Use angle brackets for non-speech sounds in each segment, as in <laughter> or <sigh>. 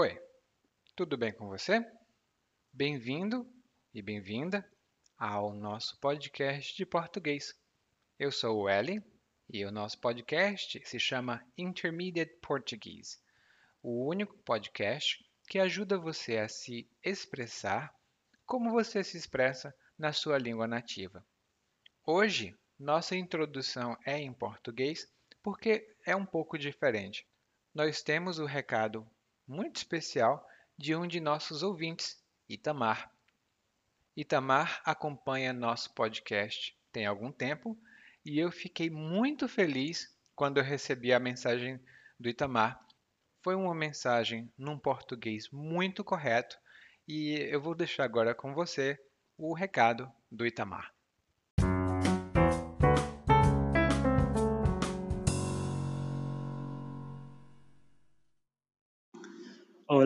Oi, tudo bem com você? Bem-vindo e bem-vinda ao nosso podcast de português. Eu sou o Eli e o nosso podcast se chama Intermediate Portuguese, o único podcast que ajuda você a se expressar como você se expressa na sua língua nativa. Hoje, nossa introdução é em português porque é um pouco diferente. Nós temos o recado muito especial de um de nossos ouvintes, Itamar. Itamar acompanha nosso podcast tem algum tempo e eu fiquei muito feliz quando eu recebi a mensagem do Itamar. Foi uma mensagem num português muito correto e eu vou deixar agora com você o recado do Itamar.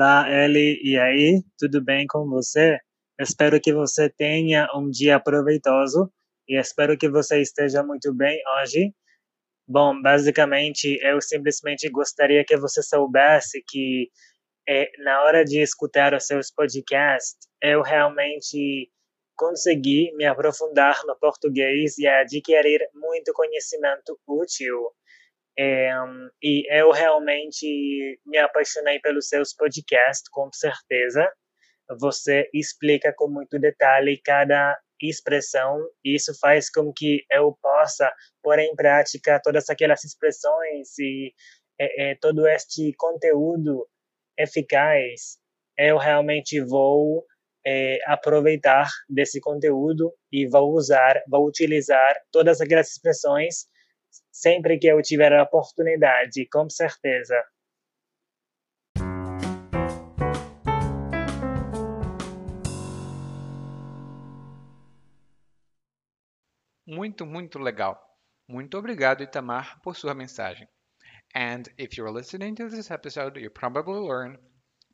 Olá, Eli, e aí? Tudo bem com você? Espero que você tenha um dia proveitoso e espero que você esteja muito bem hoje. Bom, basicamente, eu simplesmente gostaria que você soubesse que é, na hora de escutar os seus podcasts, eu realmente consegui me aprofundar no português e adquirir muito conhecimento útil é, e eu realmente me apaixonei pelos seus podcasts, com certeza. Você explica com muito detalhe cada expressão, e isso faz com que eu possa pôr em prática todas aquelas expressões e é, é, todo este conteúdo eficaz. Eu realmente vou é, aproveitar desse conteúdo e vou usar, vou utilizar todas aquelas expressões sempre que eu tiver a oportunidade, com certeza. Muito, muito legal. Muito obrigado, Itamar, por sua mensagem. And if you're listening to this episode, you probably learn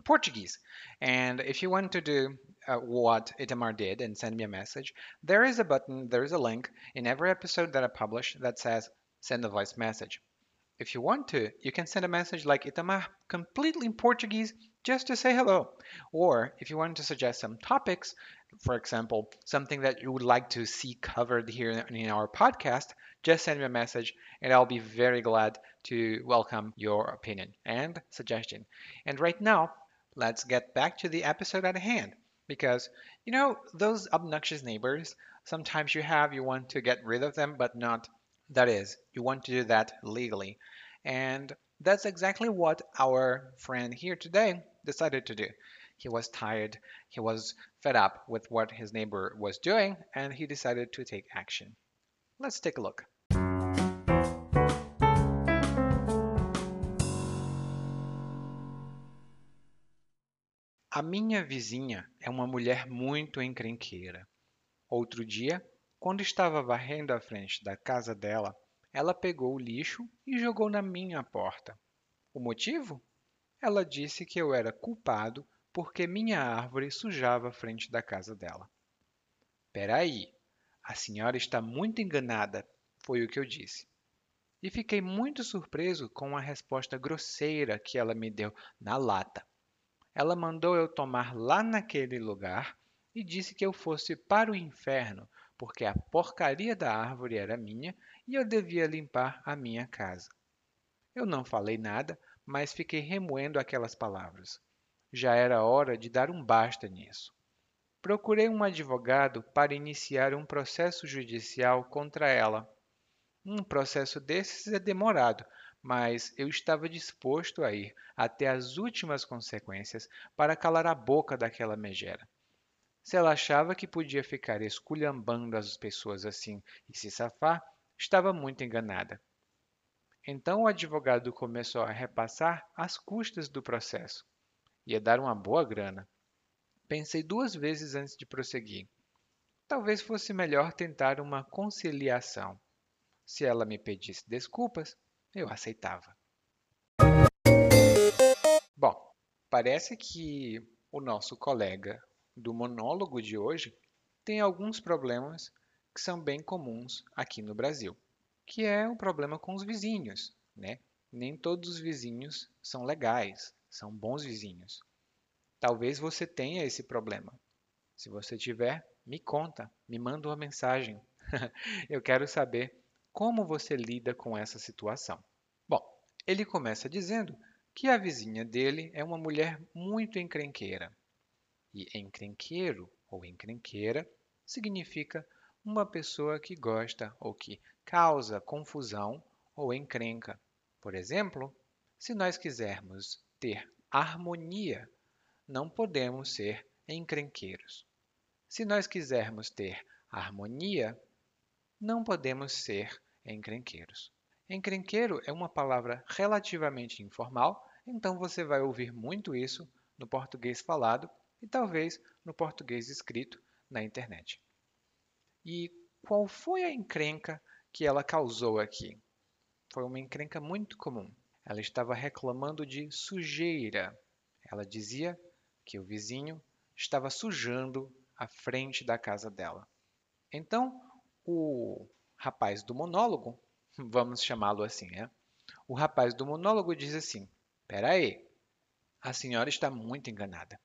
Portuguese. And if you want to do uh, what Itamar did and send me a message, there is a button, there is a link in every episode that I publish that says send a voice message. If you want to, you can send a message like Itamar, completely in Portuguese, just to say hello. Or if you want to suggest some topics, for example, something that you would like to see covered here in our podcast, just send me a message and I'll be very glad to welcome your opinion and suggestion. And right now, let's get back to the episode at hand because you know those obnoxious neighbors sometimes you have you want to get rid of them but not that is, you want to do that legally. And that's exactly what our friend here today decided to do. He was tired, he was fed up with what his neighbor was doing, and he decided to take action. Let's take a look. A minha vizinha é uma mulher muito encrenqueira. Outro dia, quando estava varrendo a frente da casa dela, ela pegou o lixo e jogou na minha porta. O motivo? Ela disse que eu era culpado porque minha árvore sujava a frente da casa dela. Peraí, a senhora está muito enganada, foi o que eu disse. E fiquei muito surpreso com a resposta grosseira que ela me deu na lata. Ela mandou eu tomar lá naquele lugar e disse que eu fosse para o inferno porque a porcaria da árvore era minha e eu devia limpar a minha casa. Eu não falei nada, mas fiquei remoendo aquelas palavras. Já era hora de dar um basta nisso. Procurei um advogado para iniciar um processo judicial contra ela. Um processo desses é demorado, mas eu estava disposto a ir até as últimas consequências para calar a boca daquela megera. Se ela achava que podia ficar esculhambando as pessoas assim e se safar, estava muito enganada. Então o advogado começou a repassar as custas do processo. Ia dar uma boa grana. Pensei duas vezes antes de prosseguir. Talvez fosse melhor tentar uma conciliação. Se ela me pedisse desculpas, eu aceitava. Bom, parece que o nosso colega do monólogo de hoje tem alguns problemas que são bem comuns aqui no Brasil, que é o problema com os vizinhos, né? Nem todos os vizinhos são legais, são bons vizinhos. Talvez você tenha esse problema. Se você tiver, me conta, me manda uma mensagem. <laughs> Eu quero saber como você lida com essa situação. Bom, ele começa dizendo que a vizinha dele é uma mulher muito encrenqueira. E encrenqueiro ou encrenqueira significa uma pessoa que gosta ou que causa confusão ou encrenca. Por exemplo, se nós quisermos ter harmonia, não podemos ser encrenqueiros. Se nós quisermos ter harmonia, não podemos ser encrenqueiros. Encrenqueiro é uma palavra relativamente informal, então você vai ouvir muito isso no português falado e talvez no português escrito na internet. E qual foi a encrenca que ela causou aqui? Foi uma encrenca muito comum. Ela estava reclamando de sujeira. Ela dizia que o vizinho estava sujando a frente da casa dela. Então, o rapaz do monólogo, <laughs> vamos chamá-lo assim, né? O rapaz do monólogo diz assim: Peraí, a senhora está muito enganada.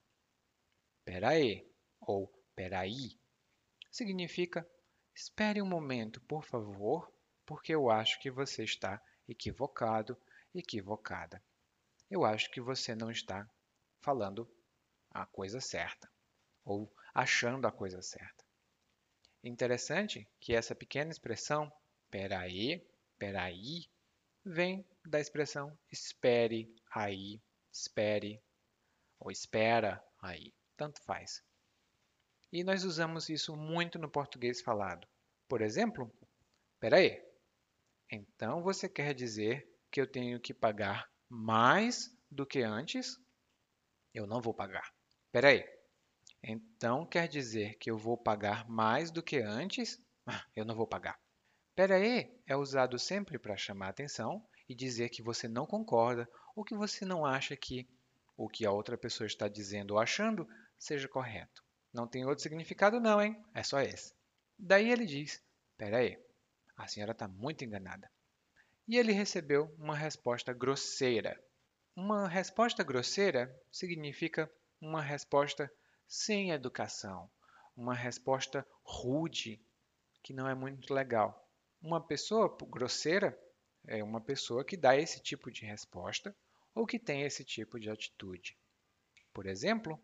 Peraí, ou peraí, significa espere um momento, por favor, porque eu acho que você está equivocado equivocada. Eu acho que você não está falando a coisa certa ou achando a coisa certa. Interessante que essa pequena expressão peraí, peraí, vem da expressão espere aí, espere ou espera aí, tanto faz. E nós usamos isso muito no português falado. Por exemplo, peraí, então você quer dizer que eu tenho que pagar mais do que antes, eu não vou pagar. Espera aí. Então quer dizer que eu vou pagar mais do que antes? Ah, eu não vou pagar. Espera aí é usado sempre para chamar atenção e dizer que você não concorda ou que você não acha que o que a outra pessoa está dizendo ou achando seja correto. Não tem outro significado não, hein? É só esse. Daí ele diz, espera aí, a senhora está muito enganada e ele recebeu uma resposta grosseira. Uma resposta grosseira significa uma resposta sem educação, uma resposta rude, que não é muito legal. Uma pessoa grosseira é uma pessoa que dá esse tipo de resposta ou que tem esse tipo de atitude. Por exemplo,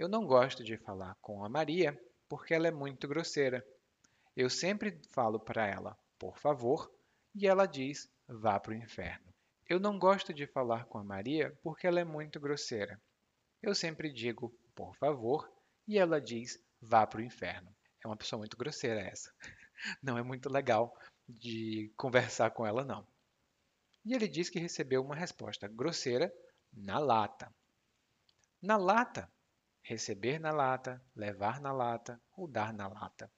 eu não gosto de falar com a Maria porque ela é muito grosseira. Eu sempre falo para ela, por favor, e ela diz: vá para o inferno. Eu não gosto de falar com a Maria porque ela é muito grosseira. Eu sempre digo, por favor, e ela diz, vá para o inferno. É uma pessoa muito grosseira essa. <laughs> Não é muito legal de conversar com ela, não. E ele diz que recebeu uma resposta grosseira na lata. Na lata, receber na lata, levar na lata ou dar na lata.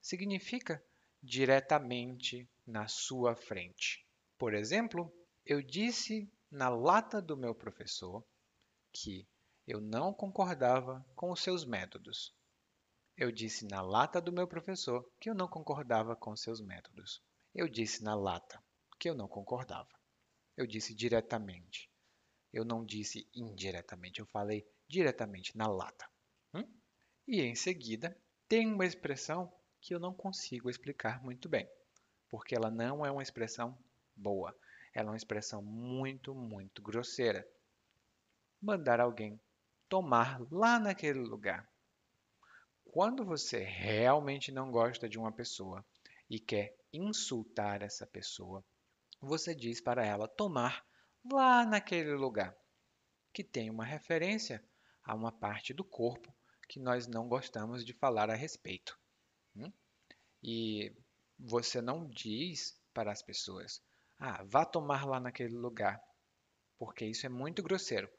Significa diretamente na sua frente. Por exemplo, eu disse na lata do meu professor que eu não concordava com os seus métodos. Eu disse na lata do meu professor que eu não concordava com seus métodos. Eu disse na lata que eu não concordava. Eu disse diretamente. Eu não disse indiretamente, eu falei diretamente na lata. Hum? E em seguida, tem uma expressão que eu não consigo explicar muito bem, porque ela não é uma expressão boa. Ela é uma expressão muito, muito grosseira. Mandar alguém tomar lá naquele lugar. Quando você realmente não gosta de uma pessoa e quer insultar essa pessoa, você diz para ela tomar lá naquele lugar, que tem uma referência a uma parte do corpo que nós não gostamos de falar a respeito. Hum? E você não diz para as pessoas, ah, vá tomar lá naquele lugar, porque isso é muito grosseiro.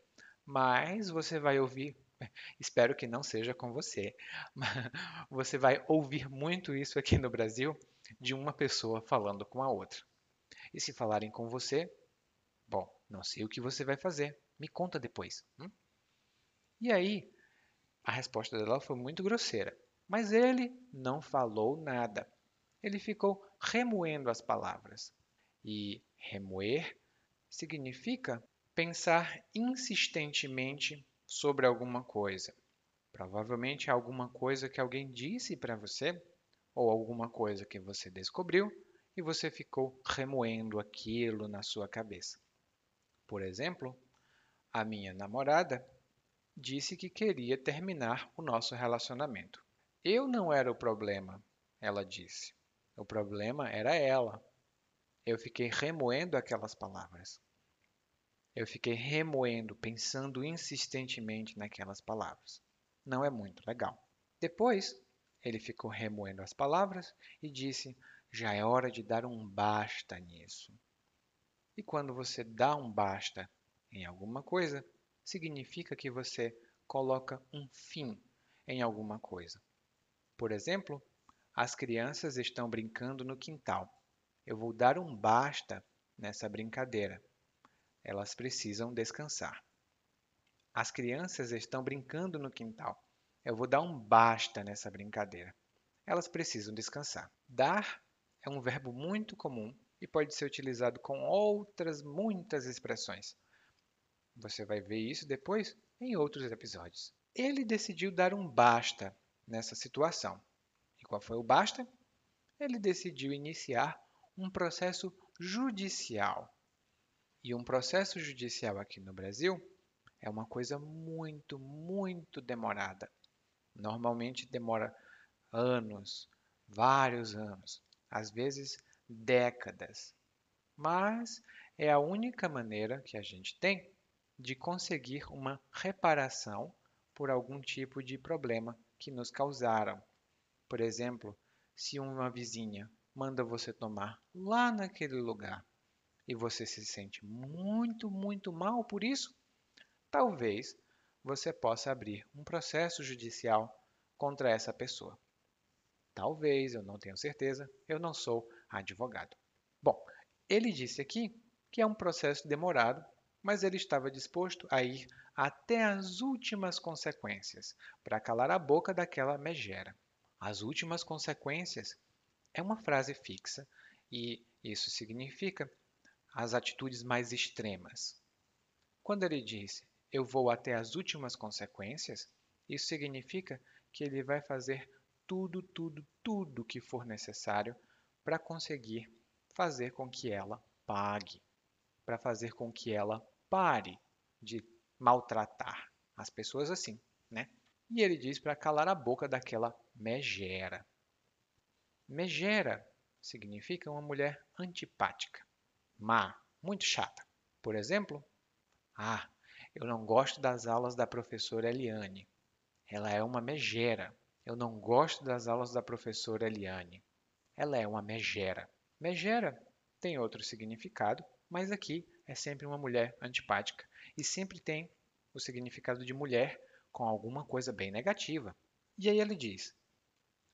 Mas você vai ouvir, <laughs> espero que não seja com você, <laughs> você vai ouvir muito isso aqui no Brasil de uma pessoa falando com a outra. E se falarem com você, bom, não sei o que você vai fazer, me conta depois. Hum? E aí, a resposta dela foi muito grosseira. Mas ele não falou nada. Ele ficou remoendo as palavras. E remoer significa pensar insistentemente sobre alguma coisa. Provavelmente alguma coisa que alguém disse para você, ou alguma coisa que você descobriu e você ficou remoendo aquilo na sua cabeça. Por exemplo, a minha namorada disse que queria terminar o nosso relacionamento. Eu não era o problema, ela disse. O problema era ela. Eu fiquei remoendo aquelas palavras. Eu fiquei remoendo, pensando insistentemente naquelas palavras. Não é muito legal. Depois, ele ficou remoendo as palavras e disse: Já é hora de dar um basta nisso. E quando você dá um basta em alguma coisa, significa que você coloca um fim em alguma coisa. Por exemplo, as crianças estão brincando no quintal. Eu vou dar um basta nessa brincadeira. Elas precisam descansar. As crianças estão brincando no quintal. Eu vou dar um basta nessa brincadeira. Elas precisam descansar. Dar é um verbo muito comum e pode ser utilizado com outras muitas expressões. Você vai ver isso depois em outros episódios. Ele decidiu dar um basta nessa situação. E qual foi o basta? Ele decidiu iniciar um processo judicial e um processo judicial aqui no Brasil é uma coisa muito, muito demorada. Normalmente demora anos, vários anos, às vezes décadas. Mas é a única maneira que a gente tem de conseguir uma reparação por algum tipo de problema que nos causaram. Por exemplo, se uma vizinha manda você tomar lá naquele lugar e você se sente muito, muito mal por isso, talvez você possa abrir um processo judicial contra essa pessoa. Talvez, eu não tenho certeza, eu não sou advogado. Bom, ele disse aqui que é um processo demorado, mas ele estava disposto a ir até as últimas consequências para calar a boca daquela megera. As últimas consequências é uma frase fixa e isso significa as atitudes mais extremas. Quando ele diz eu vou até as últimas consequências, isso significa que ele vai fazer tudo, tudo, tudo que for necessário para conseguir fazer com que ela pague, para fazer com que ela pare de maltratar as pessoas assim, né? E ele diz para calar a boca daquela megera. Megera significa uma mulher antipática má, muito chata. Por exemplo, ah, eu não gosto das aulas da professora Eliane. Ela é uma megera. Eu não gosto das aulas da professora Eliane. Ela é uma megera. Megera tem outro significado, mas aqui é sempre uma mulher antipática e sempre tem o significado de mulher com alguma coisa bem negativa. E aí ele diz: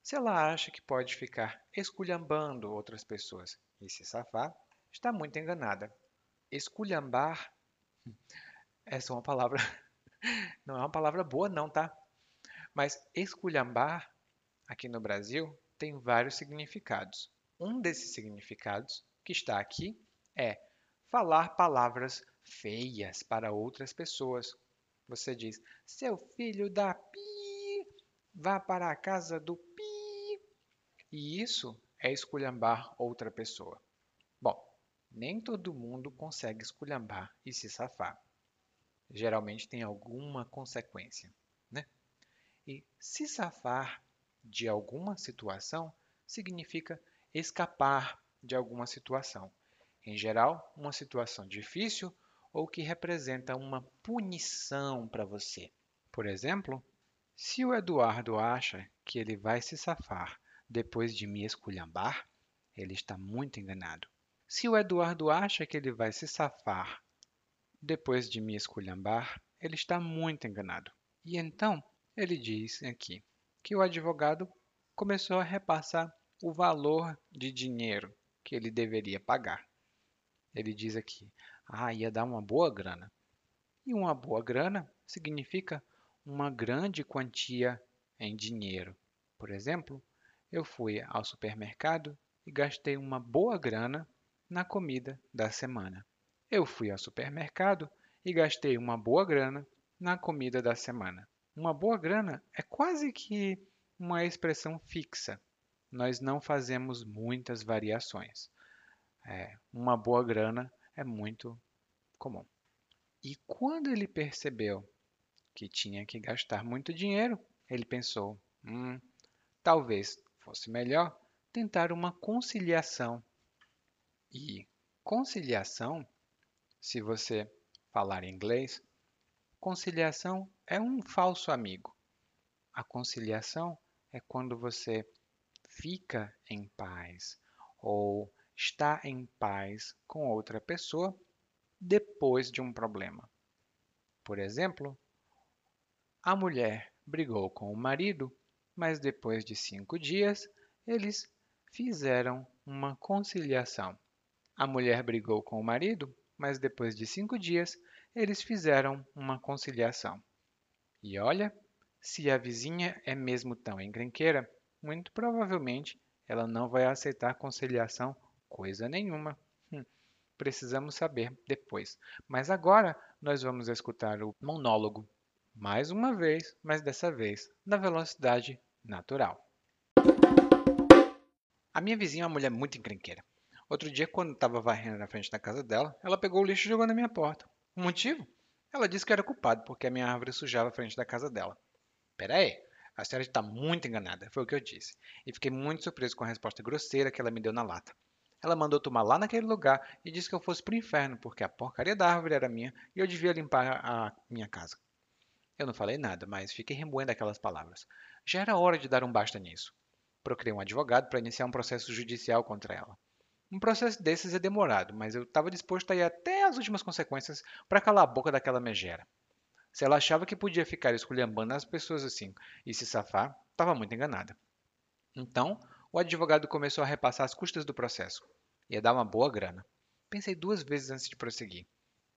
se ela acha que pode ficar esculhambando outras pessoas e se safar, está muito enganada. Esculhambar, <laughs> essa é uma palavra, <laughs> não é uma palavra boa não, tá? Mas esculhambar, aqui no Brasil, tem vários significados. Um desses significados, que está aqui, é falar palavras feias para outras pessoas. Você diz, seu filho da pi, vá para a casa do pi. E isso é esculhambar outra pessoa. Bom, nem todo mundo consegue esculhambar e se safar. Geralmente tem alguma consequência, né? E se safar de alguma situação significa escapar de alguma situação. Em geral, uma situação difícil ou que representa uma punição para você. Por exemplo, se o Eduardo acha que ele vai se safar depois de me esculhambar, ele está muito enganado. Se o Eduardo acha que ele vai se safar depois de me esculhambar, ele está muito enganado. E então ele diz aqui que o advogado começou a repassar o valor de dinheiro que ele deveria pagar. Ele diz aqui: ah, ia dar uma boa grana. E uma boa grana significa uma grande quantia em dinheiro. Por exemplo, eu fui ao supermercado e gastei uma boa grana na comida da semana. Eu fui ao supermercado e gastei uma boa grana na comida da semana. Uma boa grana é quase que uma expressão fixa. Nós não fazemos muitas variações. É, uma boa grana é muito comum. E quando ele percebeu que tinha que gastar muito dinheiro, ele pensou: hum, talvez fosse melhor tentar uma conciliação. E conciliação, se você falar inglês, conciliação é um falso amigo. A conciliação é quando você fica em paz ou está em paz com outra pessoa depois de um problema. Por exemplo, a mulher brigou com o marido, mas depois de cinco dias eles fizeram uma conciliação. A mulher brigou com o marido, mas depois de cinco dias eles fizeram uma conciliação. E olha, se a vizinha é mesmo tão encrenqueira, muito provavelmente ela não vai aceitar conciliação coisa nenhuma. Hum, precisamos saber depois. Mas agora nós vamos escutar o monólogo mais uma vez, mas dessa vez na velocidade natural. A minha vizinha é uma mulher muito encrenqueira. Outro dia, quando estava varrendo na frente da casa dela, ela pegou o lixo e jogou na minha porta. O motivo? Ela disse que era culpado porque a minha árvore sujava a frente da casa dela. Pera aí, a senhora está muito enganada, foi o que eu disse. E fiquei muito surpreso com a resposta grosseira que ela me deu na lata. Ela mandou tomar lá naquele lugar e disse que eu fosse para o inferno porque a porcaria da árvore era minha e eu devia limpar a minha casa. Eu não falei nada, mas fiquei remoendo aquelas palavras. Já era hora de dar um basta nisso. Procurei um advogado para iniciar um processo judicial contra ela. Um processo desses é demorado, mas eu estava disposto a ir até as últimas consequências para calar a boca daquela megera. Se ela achava que podia ficar esculhambando as pessoas assim e se safar, estava muito enganada. Então, o advogado começou a repassar as custas do processo. Ia dar uma boa grana. Pensei duas vezes antes de prosseguir.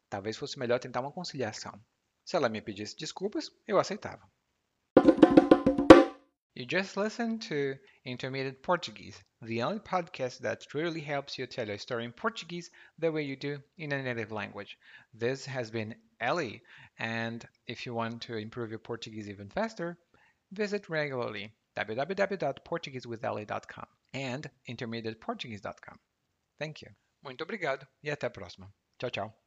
Talvez fosse melhor tentar uma conciliação. Se ela me pedisse desculpas, eu aceitava. You just listened to Intermediate Portuguese, the only podcast that truly helps you tell a story in Portuguese the way you do in a native language. This has been Ellie, and if you want to improve your Portuguese even faster, visit regularly www.portuguesewithellie.com and intermediateportuguese.com. Thank you. Muito obrigado e até a próxima. Tchau, tchau.